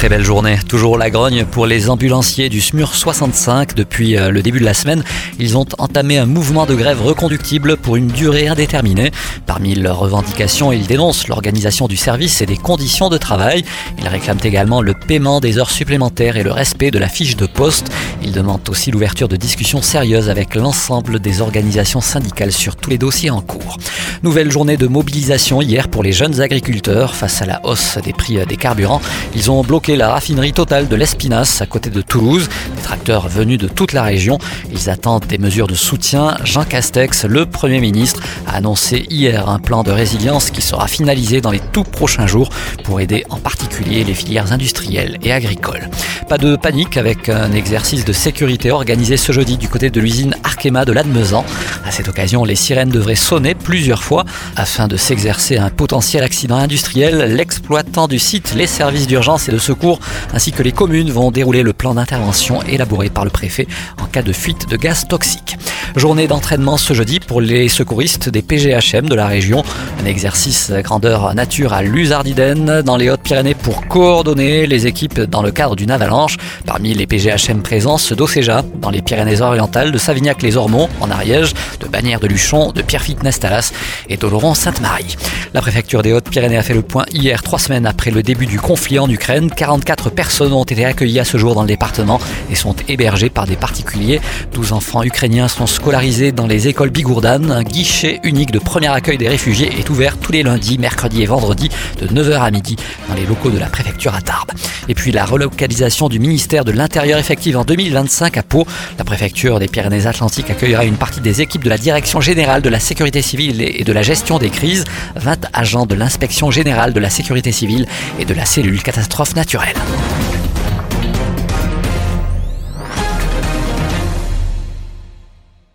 Très belle journée. Toujours la grogne pour les ambulanciers du SMUR 65. Depuis euh, le début de la semaine, ils ont entamé un mouvement de grève reconductible pour une durée indéterminée. Parmi leurs revendications, ils dénoncent l'organisation du service et des conditions de travail. Ils réclament également le paiement des heures supplémentaires et le respect de la fiche de poste. Ils demandent aussi l'ouverture de discussions sérieuses avec l'ensemble des organisations syndicales sur tous les dossiers en cours. Nouvelle journée de mobilisation hier pour les jeunes agriculteurs face à la hausse des prix des carburants. Ils ont bloqué la raffinerie totale de l'Espinasse à côté de Toulouse. Des tracteurs venus de toute la région. Ils attendent des mesures de soutien. Jean Castex, le Premier ministre, a annoncé hier un plan de résilience qui sera finalisé dans les tout prochains jours pour aider en particulier les filières industrielles et agricoles. Pas de panique avec un exercice de sécurité organisé ce jeudi du côté de l'usine Arkema de Lannemezan. À cette occasion, les sirènes devraient sonner plusieurs fois afin de s'exercer un potentiel accident industriel. L'exploitant du site, les services d'urgence et de secours ainsi que les communes vont dérouler le plan d'intervention élaboré par le préfet en cas de fuite de gaz toxique. Journée d'entraînement ce jeudi pour les secouristes des PGHM de la région. Un exercice grandeur nature à Luzardiden dans les Hautes-Pyrénées pour coordonner les équipes dans le cadre d'une avalanche. Parmi les PGHM présents, ceux d'Océja dans les Pyrénées-Orientales, de Savignac-les-Ormonts en Ariège, de Bagnères de Luchon, de Pierrefitte-Nestalas et d'Oloron-Sainte-Marie. La préfecture des Hautes-Pyrénées a fait le point hier, trois semaines après le début du conflit en Ukraine. 44 personnes ont été accueillies à ce jour dans le département et sont hébergées par des particuliers. 12 enfants ukrainiens sont dans les écoles Bigourdan. Un guichet unique de premier accueil des réfugiés est ouvert tous les lundis, mercredis et vendredis de 9h à midi dans les locaux de la préfecture à Tarbes. Et puis la relocalisation du ministère de l'Intérieur effective en 2025 à Pau. La préfecture des Pyrénées-Atlantiques accueillera une partie des équipes de la Direction générale de la sécurité civile et de la gestion des crises, 20 agents de l'inspection générale de la sécurité civile et de la cellule catastrophe naturelle.